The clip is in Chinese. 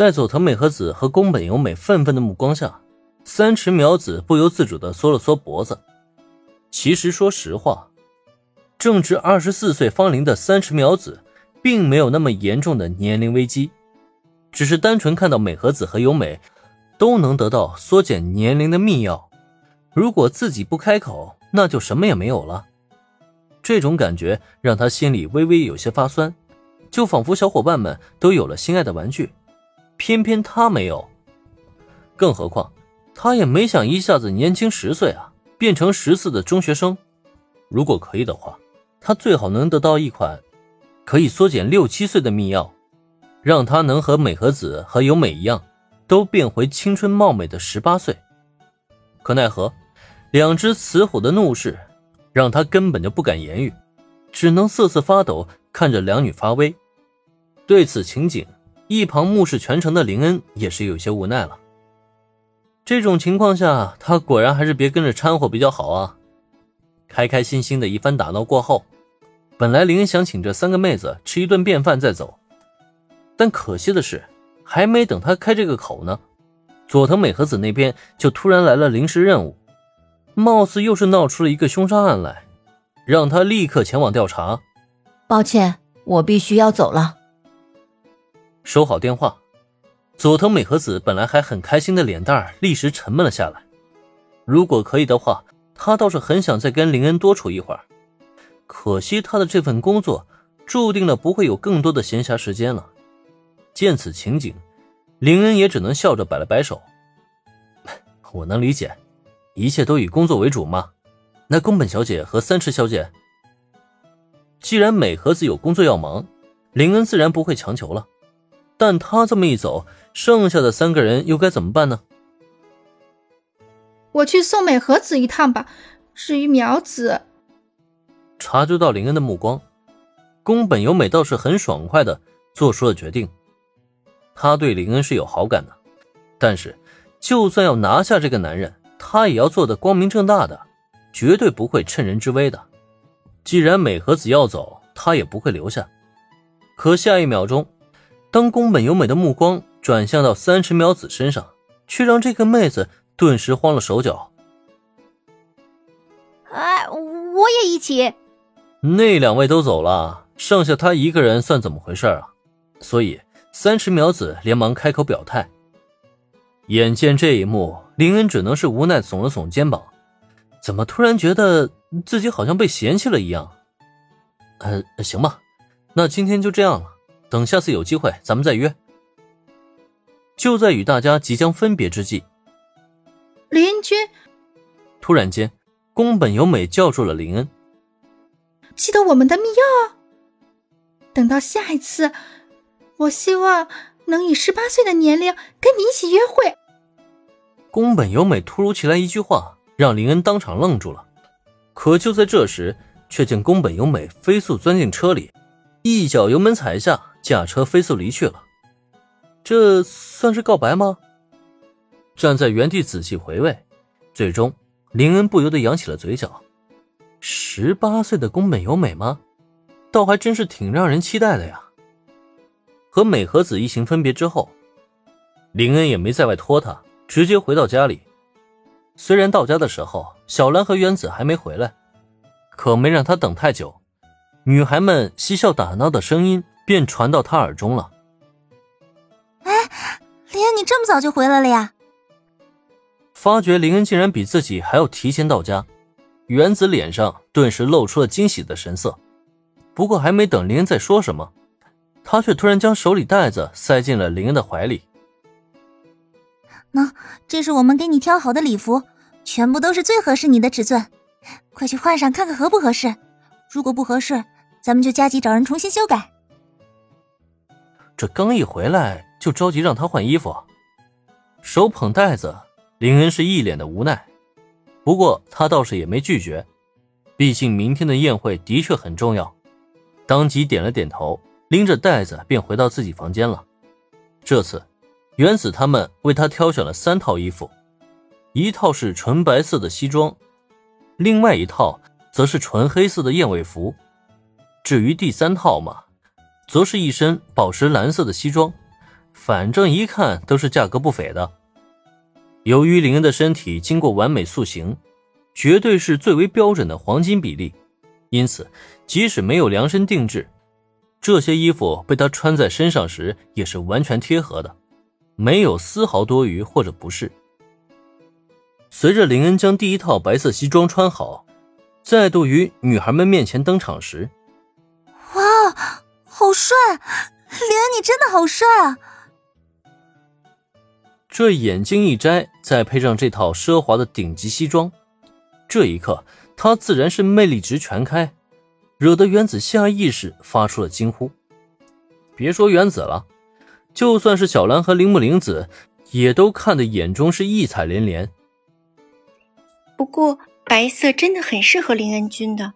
在佐藤美和子和宫本由美愤愤的目光下，三池苗子不由自主的缩了缩脖子。其实，说实话，正值二十四岁芳龄的三池苗子，并没有那么严重的年龄危机，只是单纯看到美和子和由美都能得到缩减年龄的秘药，如果自己不开口，那就什么也没有了。这种感觉让他心里微微有些发酸，就仿佛小伙伴们都有了心爱的玩具。偏偏他没有，更何况他也没想一下子年轻十岁啊，变成十四的中学生。如果可以的话，他最好能得到一款可以缩减六七岁的秘药，让他能和美和子和由美一样，都变回青春貌美的十八岁。可奈何，两只雌虎的怒视让他根本就不敢言语，只能瑟瑟发抖看着两女发威。对此情景。一旁目视全程的林恩也是有些无奈了。这种情况下，他果然还是别跟着掺和比较好啊。开开心心的一番打闹过后，本来林恩想请这三个妹子吃一顿便饭再走，但可惜的是，还没等他开这个口呢，佐藤美和子那边就突然来了临时任务，貌似又是闹出了一个凶杀案来，让他立刻前往调查。抱歉，我必须要走了。收好电话，佐藤美和子本来还很开心的脸蛋儿立时沉闷了下来。如果可以的话，他倒是很想再跟林恩多处一会儿。可惜他的这份工作注定了不会有更多的闲暇时间了。见此情景，林恩也只能笑着摆了摆手：“ 我能理解，一切都以工作为主嘛。那宫本小姐和三池小姐，既然美和子有工作要忙，林恩自然不会强求了。”但他这么一走，剩下的三个人又该怎么办呢？我去送美和子一趟吧。至于苗子，察觉到林恩的目光，宫本由美倒是很爽快的做出了决定。他对林恩是有好感的，但是就算要拿下这个男人，他也要做的光明正大的，绝对不会趁人之危的。既然美和子要走，他也不会留下。可下一秒钟。当宫本由美的目光转向到三池苗子身上，却让这个妹子顿时慌了手脚。哎，我也一起。那两位都走了，剩下他一个人，算怎么回事啊？所以三池苗子连忙开口表态。眼见这一幕，林恩只能是无奈耸了耸肩膀。怎么突然觉得自己好像被嫌弃了一样？呃，行吧，那今天就这样了。等下次有机会，咱们再约。就在与大家即将分别之际，林君突然间，宫本由美叫住了林恩：“记得我们的密钥。等到下一次，我希望能以十八岁的年龄跟你一起约会。”宫本由美突如其来一句话，让林恩当场愣住了。可就在这时，却见宫本由美飞速钻进车里，一脚油门踩下。驾车飞速离去了，这算是告白吗？站在原地仔细回味，最终林恩不由得扬起了嘴角。十八岁的宫本由美吗？倒还真是挺让人期待的呀。和美和子一行分别之后，林恩也没在外拖她，直接回到家里。虽然到家的时候小兰和原子还没回来，可没让他等太久，女孩们嬉笑打闹的声音。便传到他耳中了。哎，林恩，你这么早就回来了呀？发觉林恩竟然比自己还要提前到家，原子脸上顿时露出了惊喜的神色。不过还没等林恩再说什么，他却突然将手里袋子塞进了林恩的怀里。喏，这是我们给你挑好的礼服，全部都是最合适你的尺寸，快去换上看看合不合适。如果不合适，咱们就加急找人重新修改。这刚一回来就着急让他换衣服，手捧袋子，林恩是一脸的无奈。不过他倒是也没拒绝，毕竟明天的宴会的确很重要。当即点了点头，拎着袋子便回到自己房间了。这次，原子他们为他挑选了三套衣服，一套是纯白色的西装，另外一套则是纯黑色的燕尾服。至于第三套嘛。则是一身宝石蓝色的西装，反正一看都是价格不菲的。由于林恩的身体经过完美塑形，绝对是最为标准的黄金比例，因此即使没有量身定制，这些衣服被他穿在身上时也是完全贴合的，没有丝毫多余或者不适。随着林恩将第一套白色西装穿好，再度于女孩们面前登场时，好帅！林恩，你真的好帅啊！这眼镜一摘，再配上这套奢华的顶级西装，这一刻他自然是魅力值全开，惹得原子下意识发出了惊呼。别说原子了，就算是小兰和铃木玲子，也都看得眼中是异彩连连。不过白色真的很适合林恩君的，